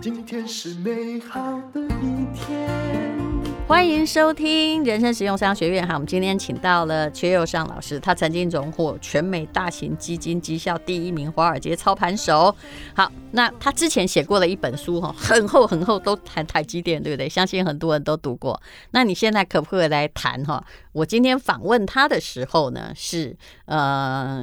今天是美好的一天。欢迎收听人生实用商学院。哈，我们今天请到了阙又上老师，他曾经荣获全美大型基金绩效第一名华尔街操盘手。好，那他之前写过的一本书，哈，很厚很厚，都谈台积电，对不对？相信很多人都读过。那你现在可不可以来谈？哈，我今天访问他的时候呢，是呃，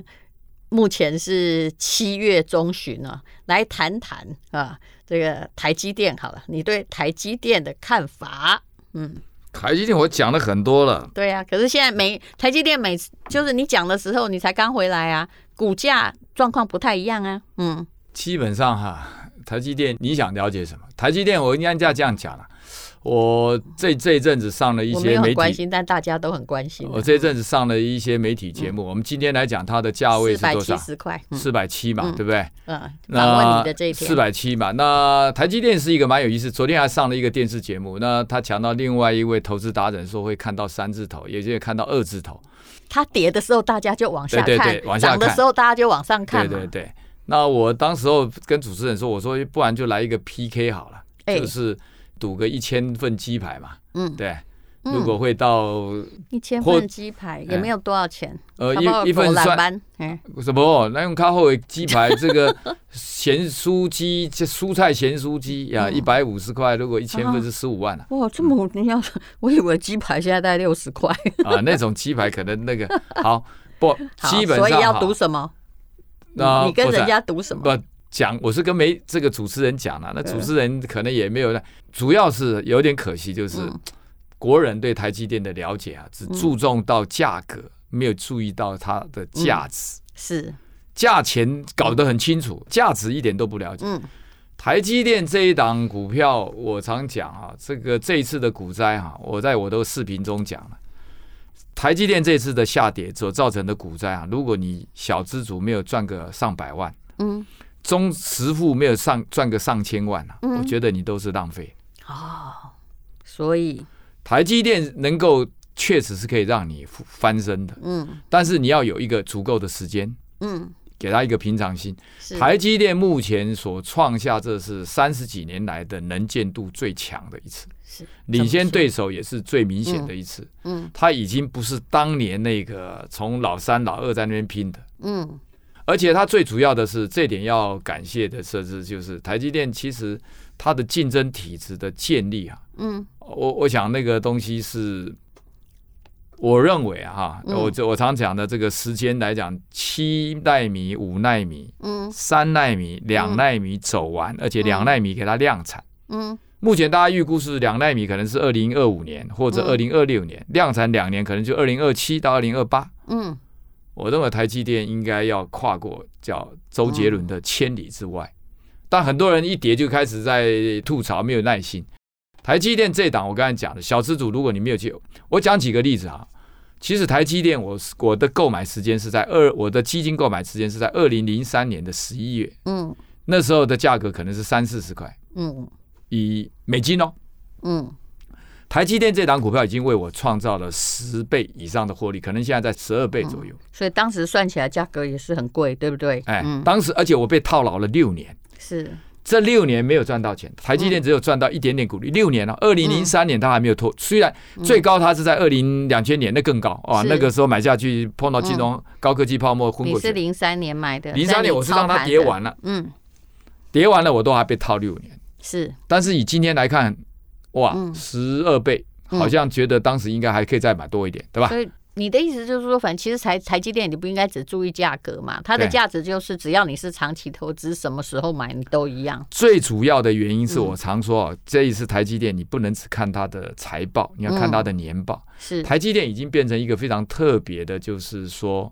目前是七月中旬啊，来谈谈啊，这个台积电。好了，你对台积电的看法？嗯，台积电我讲了很多了，对呀、啊，可是现在每台积电每次就是你讲的时候，你才刚回来啊，股价状况不太一样啊，嗯，基本上哈，台积电你想了解什么？台积电我应该这样讲了。我这这一阵子上了一些媒体，关心，但大家都很关心。我这一阵子上了一些媒体节目，嗯、我们今天来讲它的价位是多少？四百七十块，四百七嘛，嗯、对不对？嗯。那四百七嘛，那台积电是一个蛮有意思。昨天还上了一个电视节目，那他讲到另外一位投资达人说会看到三字头，也就是看到二字头。它跌的时候大家就往下看，对对对，往下看。涨的时候大家就往上看。对对对。那我当时候跟主持人说，我说不然就来一个 PK 好了，欸、就是。赌个一千份鸡排嘛，嗯，对，如果会到一千份鸡排也没有多少钱，呃，一一份算，什么？那用咖后的鸡排，这个咸酥鸡，这蔬菜咸酥鸡呀，一百五十块，如果一千份是十五万啊！哇，这么你要，我以为鸡排现在大概六十块啊，那种鸡排可能那个 好不，基本上所以要赌什么？那你跟人家赌什么？讲我是跟没这个主持人讲了，那主持人可能也没有，主要是有点可惜，就是国人对台积电的了解啊，只注重到价格，没有注意到它的价值。是价钱搞得很清楚，价值一点都不了解。台积电这一档股票，我常讲啊，这个这一次的股灾哈，我在我的视频中讲了，台积电这次的下跌所造成的股灾啊，如果你小资族没有赚个上百万，嗯。中十户没有上赚个上千万啊，嗯、我觉得你都是浪费。哦。所以。台积电能够确实是可以让你翻身的，嗯，但是你要有一个足够的时间，嗯，给他一个平常心。台积电目前所创下这是三十几年来的能见度最强的一次，是领先对手也是最明显的一次，嗯，他已经不是当年那个从老三老二在那边拼的，嗯。而且它最主要的是，这点要感谢的设置就是台积电，其实它的竞争体制的建立啊，嗯，我我想那个东西是，我认为哈，我我常讲的这个时间来讲，七纳米、五纳米、嗯，三纳米、两纳米走完，而且两纳米给它量产，嗯，目前大家预估是两纳米可能是二零二五年或者二零二六年量产两年，可能就二零二七到二零二八，嗯。我认为台积电应该要跨过叫周杰伦的千里之外，但很多人一跌就开始在吐槽，没有耐心。台积电这档我刚才讲的小资主，如果你没有去，我讲几个例子啊。其实台积电我我的购买时间是在二，我的基金购买时间是在二零零三年的十一月，嗯，那时候的价格可能是三四十块，嗯，以美金哦，嗯。台积电这档股票已经为我创造了十倍以上的获利，可能现在在十二倍左右，嗯。所以当时算起来价格也是很贵，对不对？哎，嗯、当时而且我被套牢了六年，是这六年没有赚到钱。台积电只有赚到一点点股利，六年了。二零零三年它还没有脱，虽然最高它是在二零两千年，那更高啊！那个时候买下去碰到金融高科技泡沫昏过去。你是零三年买的？零三年我是让它跌完了，嗯，跌完了我都还被套六年。是，但是以今天来看。哇，十二倍，好像觉得当时应该还可以再买多一点，对吧？所以你的意思就是说，反正其实台台积电你不应该只注意价格嘛，它的价值就是只要你是长期投资，什么时候买你都一样。最主要的原因是我常说，这一次台积电你不能只看它的财报，你要看它的年报。是台积电已经变成一个非常特别的，就是说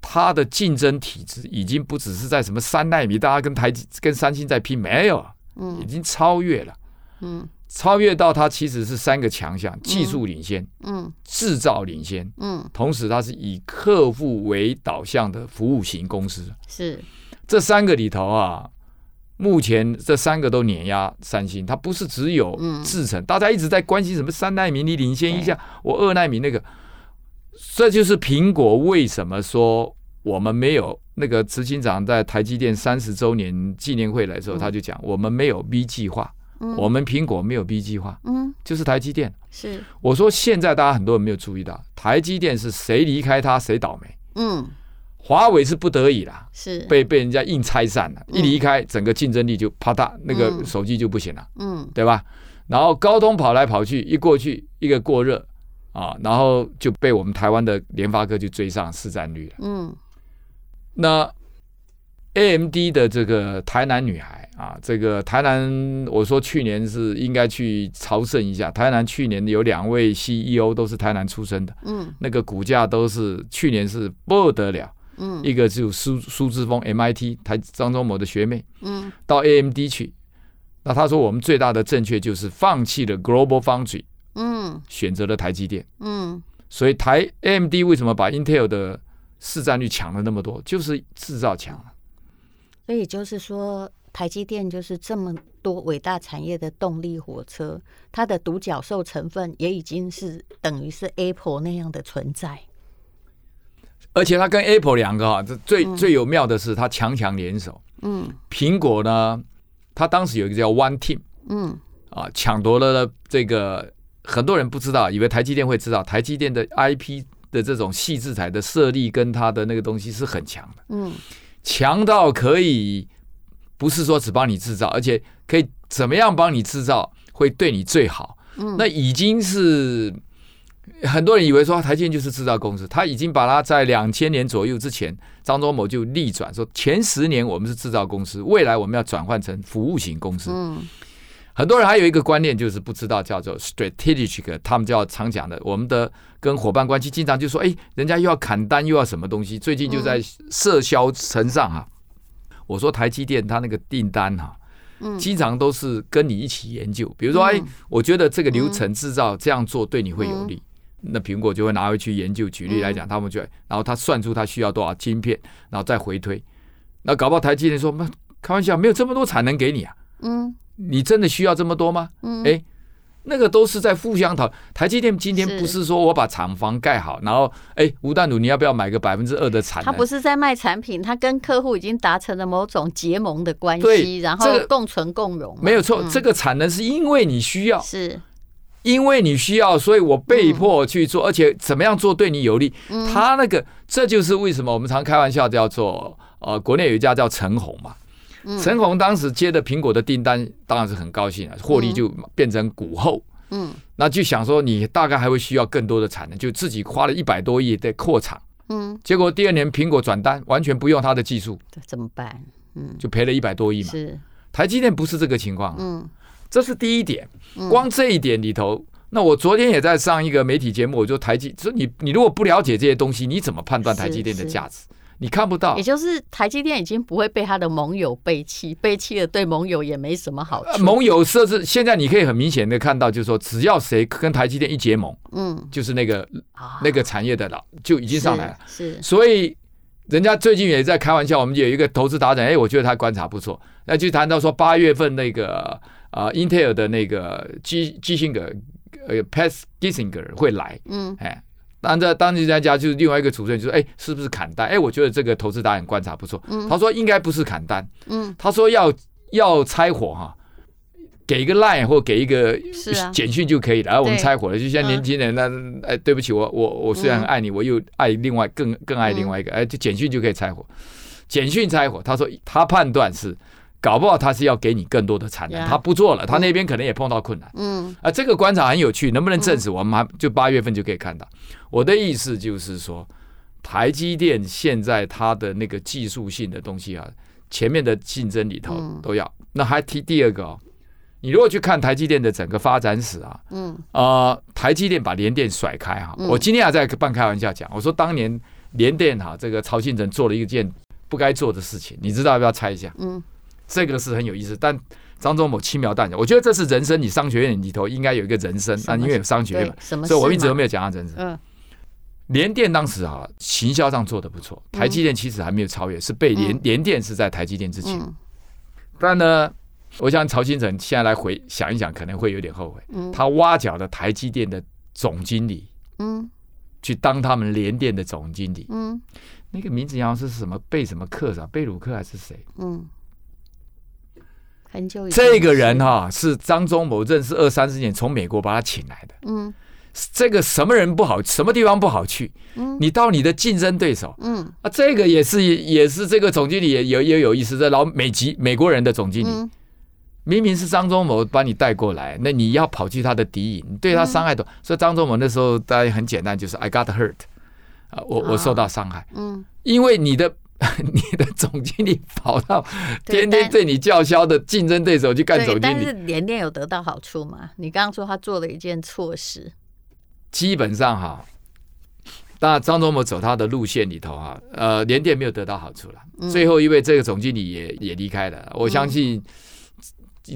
它的竞争体制已经不只是在什么三纳米，大家跟台积跟三星在拼，没有，嗯，已经超越了，嗯。超越到它其实是三个强项：技术领先，嗯，制造领先，嗯，同时它是以客户为导向的服务型公司。是。这三个里头啊，目前这三个都碾压三星。它不是只有制程，大家一直在关心什么三纳米，你领先一下，我二纳米那个，这就是苹果为什么说我们没有那个执行长在台积电三十周年纪念会来的时候，他就讲我们没有 B 计划，我们苹果没有 B 计划，嗯，就是台积电。是。我说现在大家很多人没有注意到，台积电是谁离开他谁倒霉，嗯，华为是不得已啦，是。被被人家硬拆散了，一离开整个竞争力就啪嗒，那个手机就不行了，嗯，对吧？然后高通跑来跑去，一过去一个过热啊，然后就被我们台湾的联发科就追上市占率了，嗯。那 AMD 的这个台南女孩啊，这个台南，我说去年是应该去朝圣一下。台南去年有两位 CEO 都是台南出生的，嗯，那个股价都是去年是不得了，嗯，一个就苏苏之峰 MIT 台张忠谋的学妹，嗯，到 AMD 去，那他说我们最大的正确就是放弃了 Global Foundry，嗯，选择了台积电，嗯，所以台 AMD 为什么把 Intel 的市占率抢了那么多，就是制造强了。所以就是说，台积电就是这么多伟大产业的动力火车，它的独角兽成分也已经是等于是 Apple 那样的存在。而且它跟 Apple 两个哈，这最、嗯、最有妙的是它强强联手。嗯，苹果呢，它当时有一个叫 One Team，嗯，啊，抢夺了这个很多人不知道，以为台积电会知道，台积电的 IP。的这种细制裁的设立跟它的那个东西是很强的，嗯，强到可以不是说只帮你制造，而且可以怎么样帮你制造会对你最好，嗯，那已经是很多人以为说台积电就是制造公司，他已经把它在两千年左右之前，张忠谋就逆转说前十年我们是制造公司，未来我们要转换成服务型公司，嗯。很多人还有一个观念，就是不知道叫做 strategic，他们叫常讲的，我们的跟伙伴关系经常就说，哎，人家又要砍单，又要什么东西，最近就在社销层上哈。我说台积电它那个订单哈，经常都是跟你一起研究，比如说，哎，我觉得这个流程制造这样做对你会有利，那苹果就会拿回去研究。举例来讲，他们就然后他算出他需要多少晶片，然后再回推。那搞不好台积电说，开玩笑，没有这么多产能给你啊。嗯。你真的需要这么多吗？嗯，哎，那个都是在互相讨。台积电今天不是说我把厂房盖好，然后哎，吴淡如你要不要买个百分之二的产能？他不是在卖产品，他跟客户已经达成了某种结盟的关系，然后共存共荣。没有错，这个产能是因为你需要，是因为你需要，所以我被迫去做，而且怎么样做对你有利。他那个，这就是为什么我们常开玩笑叫做呃，国内有一家叫陈红嘛。陈红当时接的苹果的订单，当然是很高兴啊，获利就变成股后。嗯，那就想说你大概还会需要更多的产能，就自己花了一百多亿在扩厂。嗯，结果第二年苹果转单，完全不用他的技术，怎么办？嗯，就赔了一百多亿嘛。是，台积电不是这个情况。嗯，这是第一点。光这一点里头，那我昨天也在上一个媒体节目，我就台积，说你你如果不了解这些东西，你怎么判断台积电的价值？你看不到，也就是台积电已经不会被他的盟友背弃，背弃了对盟友也没什么好处。呃、盟友设置现在你可以很明显的看到，就是说只要谁跟台积电一结盟，嗯，就是那个、啊、那个产业的老就已经上来了。是，是。所以人家最近也在开玩笑，我们有一个投资达人，哎，我觉得他观察不错，那就谈到说八月份那个啊、呃、Intel 的那个基基辛格呃 Pat Gelsinger 会来，嗯，哎。当在当地专家就是另外一个主持人就说：“哎，是不是砍单？哎，我觉得这个投资达人观察不错。嗯、他说应该不是砍单。嗯，他说要要拆伙哈，给一个 line 或给一个简讯就可以了。然后、啊、我们拆伙了，就像年轻人那哎，对不起，我我我虽然很爱你，我又爱另外更更爱另外一个，哎，就简讯就可以拆伙。简讯拆伙，他说他判断是。”搞不好他是要给你更多的产能，他不做了，他那边可能也碰到困难。嗯，啊，这个观察很有趣，能不能证实？我们还就八月份就可以看到。我的意思就是说，台积电现在它的那个技术性的东西啊，前面的竞争里头都要。那还提第二个哦，你如果去看台积电的整个发展史啊，嗯，啊，台积电把联电甩开哈，我今天还在半开玩笑讲，我说当年联电哈这个曹兴诚做了一件不该做的事情，你知道要不要猜一下？嗯。这个是很有意思，但张忠谋轻描淡写，我觉得这是人生。你商学院里头应该有一个人生，那因为有商学院嘛，所以我一直都没有讲他人生。嗯，联电当时啊，行销上做的不错，台积电其实还没有超越，是被联联电是在台积电之前。但呢，我想曹新成现在来回想一想，可能会有点后悔。他挖角的台积电的总经理，嗯，去当他们联电的总经理。嗯，那个名字好像是什么贝什么克是吧？贝鲁克还是谁？嗯，很久以前。这个人哈是张忠谋认识二三十年，从美国把他请来的。嗯，这个什么人不好，什么地方不好去？嗯，你到你的竞争对手。嗯啊，这个也是也是这个总经理也也也有意思，这老美籍美国人的总经理。嗯明明是张忠谋把你带过来，那你要跑去他的敌营，你对他伤害多。嗯、所以张忠谋那时候大家很简单，就是 I got hurt，啊，我我受到伤害。嗯，因为你的 你的总经理跑到天天对你叫嚣的竞争对手去干总经理，但是联电有得到好处吗？你刚刚说他做了一件错事，基本上哈，当然张忠谋走他的路线里头哈，呃，联电没有得到好处了。嗯、最后因为这个总经理也也离开了，我相信。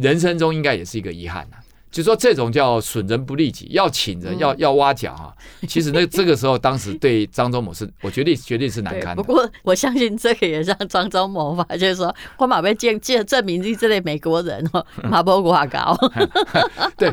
人生中应该也是一个遗憾呐，就说这种叫损人不利己，要请人，要要挖角啊。其实那这个时候，当时对张忠谋是，我绝对绝对是难堪的。不过我相信这个也让张忠谋发现说，我马被见见证明你这类美国人哦，马波挂高。对，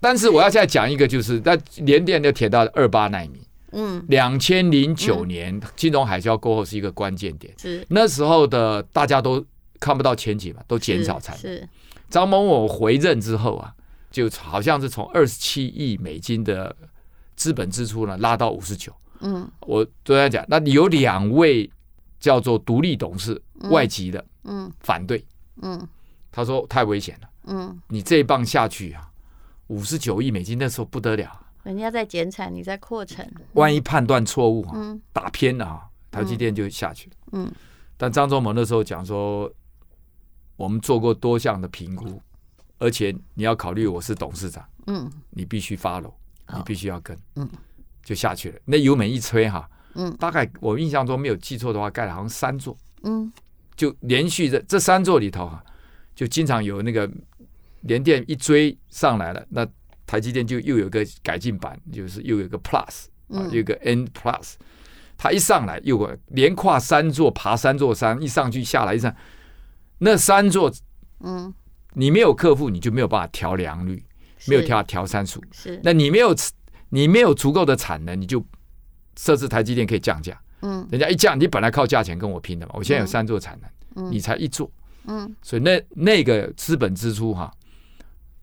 但是我要现在讲一个，就是在联电就铁到二八奈米，嗯，两千零九年金融海啸过后是一个关键点，是那时候的大家都看不到前景嘛，都减少产能。张某某回任之后啊，就好像是从二十七亿美金的资本支出呢拉到五十九。嗯，我昨天讲，那你有两位叫做独立董事，外籍的，嗯，反对，嗯，他说太危险了，嗯，你这一棒下去啊，五十九亿美金那时候不得了，人家在减产，你在扩产，万一判断错误啊，打偏了啊，台积电就下去了。嗯，但张忠谋那时候讲说。我们做过多项的评估，而且你要考虑我是董事长，嗯，你必须 follow，你必须要跟，嗯，就下去了。那油门一吹哈，嗯，大概我印象中没有记错的话，盖了好像三座，嗯，就连续的这三座里头哈，就经常有那个联电一追上来了，那台积电就又有个改进版，就是又有个 plus 啊，又有个 N plus，它一上来又连跨三座，爬三座山，一上去下来一上。那三座，嗯，你没有客户，你就没有办法调良率，没有调调参数。是，那你没有你没有足够的产能，你就设置台积电可以降价。嗯，人家一降，你本来靠价钱跟我拼的嘛。我现在有三座产能，你才一座。嗯，所以那那个资本支出哈，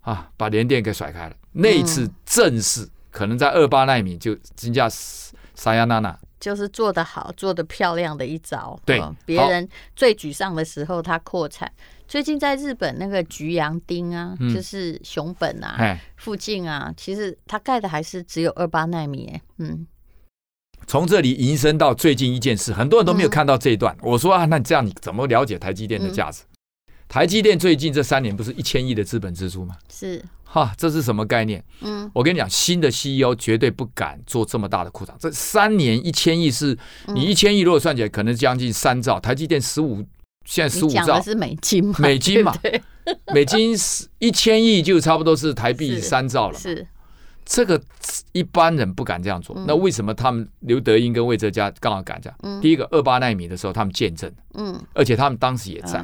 啊，把联电给甩开了。那一次正式可能在二八纳米就金价撒亚娜娜。就是做得好、做得漂亮的一招。对，别人最沮丧的时候，他扩产。最近在日本那个菊阳町啊，就是熊本啊附近啊，其实它盖的还是只有二八纳米。嗯，从这里延伸到最近一件事，很多人都没有看到这一段。我说啊，那你这样你怎么了解台积电的价值？台积电最近这三年不是一千亿的资本支出吗？是。哈，这是什么概念？嗯，我跟你讲，新的 CEO 绝对不敢做这么大的扩张。这三年一千亿是，你一千亿如果算起来，可能将近三兆。台积电十五，现在十五兆。是美金嘛？美金嘛？美金是一千亿就差不多是台币三兆了。是，这个一般人不敢这样做。那为什么他们刘德英跟魏哲家刚好敢这样？第一个二八纳米的时候，他们见证，嗯，而且他们当时也在。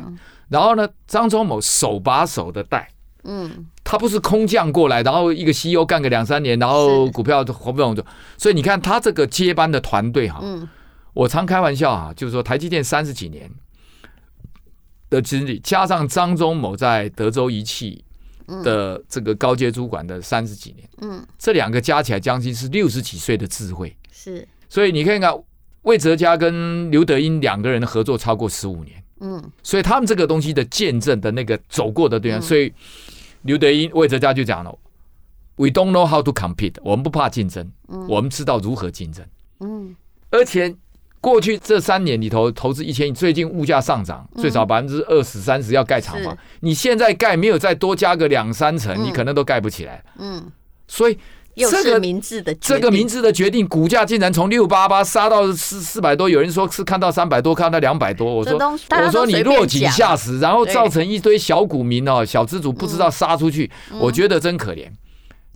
然后呢，张忠谋手把手的带。嗯，他不是空降过来，然后一个 CEO 干个两三年，然后股票活不动就，所以你看他这个接班的团队哈，嗯，我常开玩笑啊，就是说台积电三十几年的经历，加上张忠谋在德州仪器的这个高阶主管的三十几年，嗯，这两个加起来将近是六十几岁的智慧，是，所以你看看魏哲家跟刘德英两个人的合作超过十五年。嗯，所以他们这个东西的见证的那个走过的对象，所以刘德英、魏哲家就讲了：“We don't know how to compete，我们不怕竞争，我们知道如何竞争。”嗯，而且过去这三年里头投资一千亿，最近物价上涨，最少百分之二十三十要盖厂房，你现在盖没有再多加个两三层，你可能都盖不起来。嗯，所以。这个明智的这个明智的决定，股价竟然从六八八杀到四四百多，有人说是看到三百多，看到两百多。我说我说你落井下石，然后造成一堆小股民哦，小资主不知道杀出去，我觉得真可怜，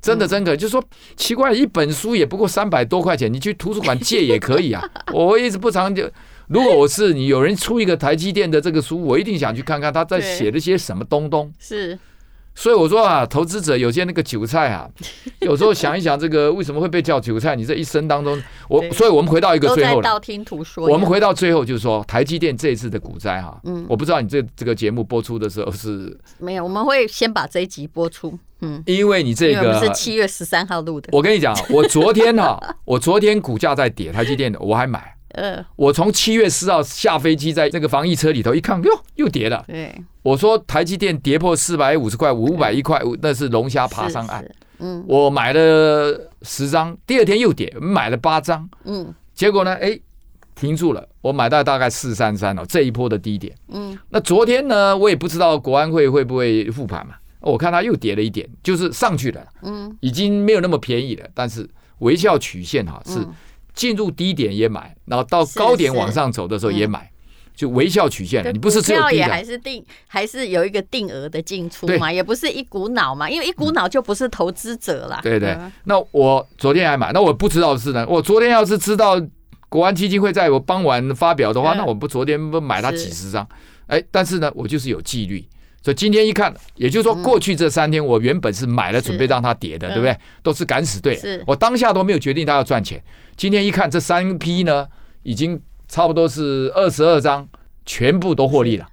真的真可。就是说奇怪，一本书也不过三百多块钱，你去图书馆借也可以啊。我一直不常就，如果我是你，有人出一个台积电的这个书，我一定想去看看他在写了些什么东东。是。所以我说啊，投资者有些那个韭菜啊，有时候想一想，这个为什么会被叫韭菜？你这一生当中，我，所以我们回到一个最后道听途说。我们回到最后就是说，台积电这一次的股灾哈，嗯，我不知道你这这个节目播出的时候是没有，我们会先把这一集播出，嗯，因为你这个是七月十三号录的。我跟你讲，我昨天哈，我昨天股价在跌，台积电的我还买。呃，我从七月四号下飞机，在那个防疫车里头一看，哟，又跌了。对，我说台积电跌破四百五十块，五百一块，那是龙虾爬上岸。嗯，我买了十张，第二天又跌，买了八张。嗯，结果呢，哎，停住了。我买到大概四三三哦，这一波的低点。嗯，那昨天呢，我也不知道国安会会不会复盘嘛。我看它又跌了一点，就是上去了。嗯，已经没有那么便宜了，但是微笑曲线哈是。进入低点也买，然后到高点往上走的时候也买，是是嗯、就微笑曲线。你不是只有低的，还是定，还是有一个定额的进出嘛？也不是一股脑嘛？因为一股脑就不是投资者了。对对。那我昨天还买，那我不知道是呢。我昨天要是知道国安基金会在我傍晚发表的话，那我不昨天不买它几十张？哎是，但是呢，我就是有纪律。所以今天一看，也就是说，过去这三天我原本是买了，准备让它跌的，对不对？都是敢死队。我当下都没有决定它要赚钱。今天一看，这三批呢，已经差不多是二十二张，全部都获利了。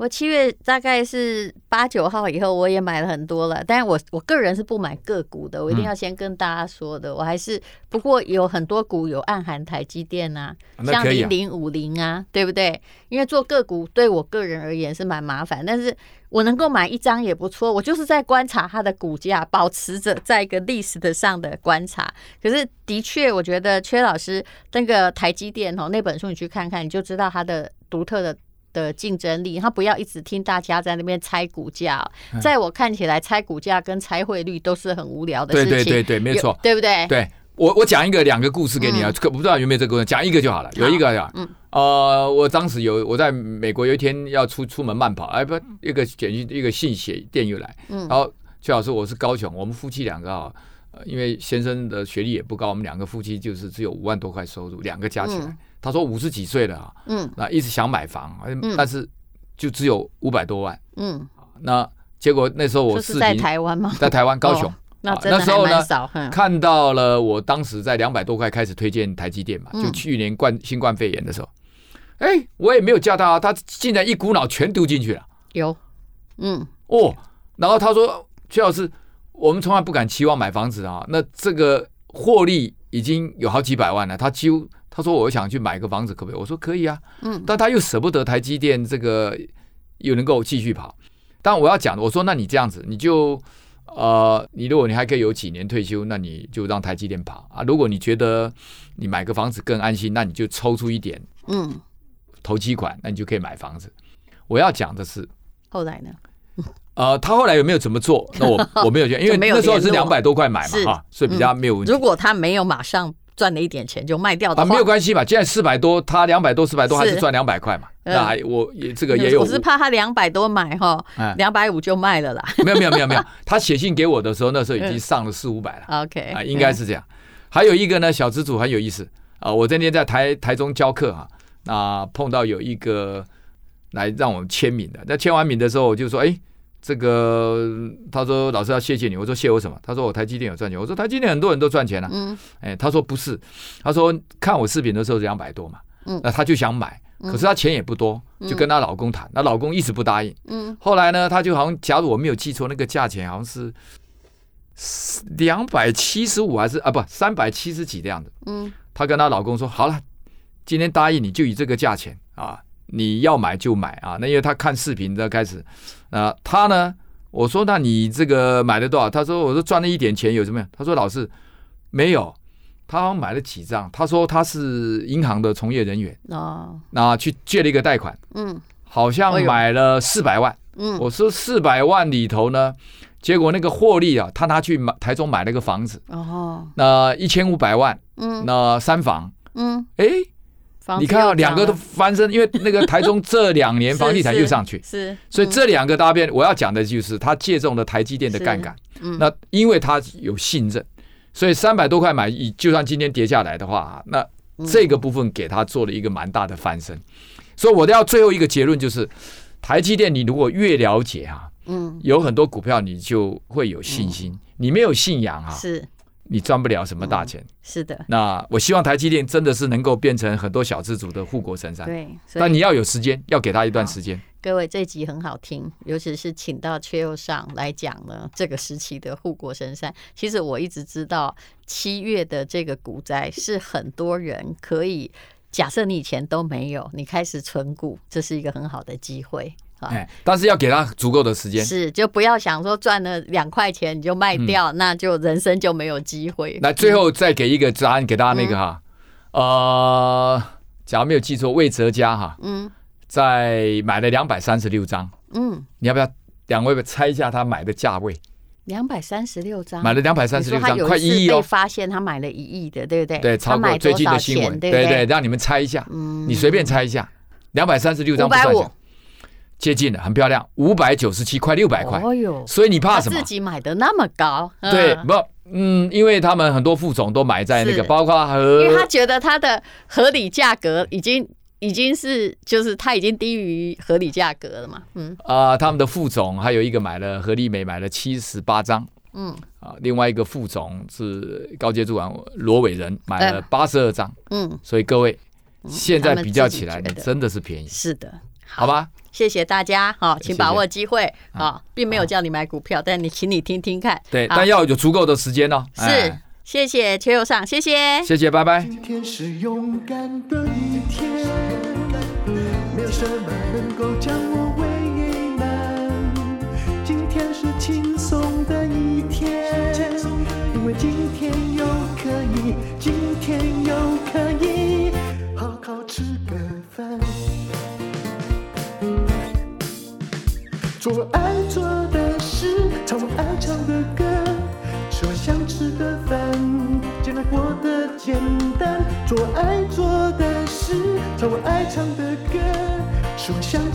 我七月大概是八九号以后，我也买了很多了。但是我我个人是不买个股的，我一定要先跟大家说的。我还是不过有很多股有暗含台积电啊，像零零五零啊，对不对？因为做个股对我个人而言是蛮麻烦，但是我能够买一张也不错。我就是在观察它的股价，保持着在一个历史的上的观察。可是的确，我觉得缺老师那个台积电哦，那本书你去看看，你就知道它的独特的。的竞争力，他不要一直听大家在那边猜股价，在我看起来，猜股价跟猜汇率都是很无聊的事情。对对对对，没错，对不对？对，我我讲一个两个故事给你啊，可不知道有没有这个故事，讲一个就好了。有一个呀，嗯，呃，我当时有我在美国有一天要出出门慢跑，哎不，一个简讯一个信写电邮来，嗯，然后邱老师我是高雄，我们夫妻两个啊，因为先生的学历也不高，我们两个夫妻就是只有五万多块收入，两个加起来。他说五十几岁了啊，嗯，那一直想买房，嗯，但是就只有五百多万，嗯，那结果那时候我是在台湾吗？在台湾高雄，那那时候呢，看到了我当时在两百多块开始推荐台积电嘛，就去年冠新冠肺炎的时候，哎，我也没有叫他，他竟然一股脑全丢进去了，有，嗯，哦，然后他说阙老师，我们从来不敢期望买房子啊，那这个获利已经有好几百万了，他几乎。他说：“我想去买个房子，可不可以？”我说：“可以啊。”嗯，但他又舍不得台积电这个又能够继续跑。但我要讲的，我说：“那你这样子，你就呃，你如果你还可以有几年退休，那你就让台积电跑啊。如果你觉得你买个房子更安心，那你就抽出一点，嗯，投期款，那你就可以买房子。”我要讲的是后来呢？呃，他后来有没有怎么做？那我 我没有觉得，因为那时候是两百多块买嘛，哈，所以比较没有问题。如果他没有马上。赚了一点钱就卖掉的话，啊，没有关系嘛。现在四百多，他两百多、四百多，还是赚两百块嘛。那还我也这个也有，我是怕他两百多买哈，两百五就卖了啦。没有没有没有没有，他写信给我的时候，那时候已经上了四五百了。OK 啊，应该是这样。还有一个呢，小资主很有意思啊。我那天在台台中教课哈，那碰到有一个来让我签名的。那签完名的时候，我就说，哎。这个他说老师要谢谢你，我说谢我什么？他说我台积电有赚钱，我说台积电很多人都赚钱了。嗯，哎，他说不是，他说看我视频的时候是两百多嘛，嗯，那他就想买，可是他钱也不多，就跟他老公谈，那老公一直不答应。嗯，后来呢，他就好像假如我没有记错，那个价钱好像是两百七十五还是啊不三百七十几的样子。嗯，他跟他老公说好了，今天答应你就以这个价钱啊。你要买就买啊！那因为他看视频的开始，啊，他呢，我说那你这个买了多少？他说我说赚了一点钱，有什么？样？他说老师没有，他好像买了几张。他说他是银行的从业人员。哦，那去借了一个贷款，嗯，好像买了四百万，嗯，我说四百万里头呢，结果那个获利啊，他拿去买台中买了个房子。哦，那一千五百万，嗯，那三房，嗯，哎。你看到，两个都翻身，因为那个台中这两年 房地产又上去，是，所以这两个搭边，我要讲的就是他借重了台积电的杠杆，嗯，那因为他有信任，所以三百多块买，就算今天跌下来的话，那这个部分给他做了一个蛮大的翻身，所以我要最后一个结论就是，台积电你如果越了解啊，嗯，有很多股票你就会有信心，嗯、你没有信仰、啊，是，你赚不了什么大钱。嗯、是的，那我希望台积电真的是能够变成很多小资族的护国神山。对，但你要有时间，要给他一段时间。各位，这集很好听，尤其是请到阙又上来讲呢，这个时期的护国神山。其实我一直知道，七月的这个股灾是很多人可以假设你以前都没有，你开始存股，这是一个很好的机会。哎，但是要给他足够的时间，是就不要想说赚了两块钱你就卖掉，嗯、那就人生就没有机会。那最后再给一个答案给大家那个哈，嗯、呃，假如没有记错，魏哲家哈，嗯，在买了两百三十六张，嗯，你要不要两位猜一下他买的价位？两百三十六张，买了两百三十六张，快一亿哦！发现他买了一亿的，对不对？对，超过最近的新闻，对对，让你们猜一下，嗯，你随便猜一下，两百三十六张不算小。接近了，很漂亮，五百九十七块，六百块。哦哟，所以你怕什么？自己买的那么高？对，不，嗯，因为他们很多副总都买在那个，包括和，因为他觉得他的合理价格已经已经是，就是他已经低于合理价格了嘛。嗯啊，他们的副总还有一个买了合利美买了七十八张，嗯啊，另外一个副总是高阶主管罗伟仁买了八十二张，嗯，所以各位现在比较起来，你真的是便宜，是的，好吧。谢谢大家，好，请把握机会，好，并没有叫你买股票，但你请你听听看，对，但要有足够的时间哦。是，谢谢邱友尚，谢谢，谢谢，拜拜。今天是勇敢的一天，没有什么吃我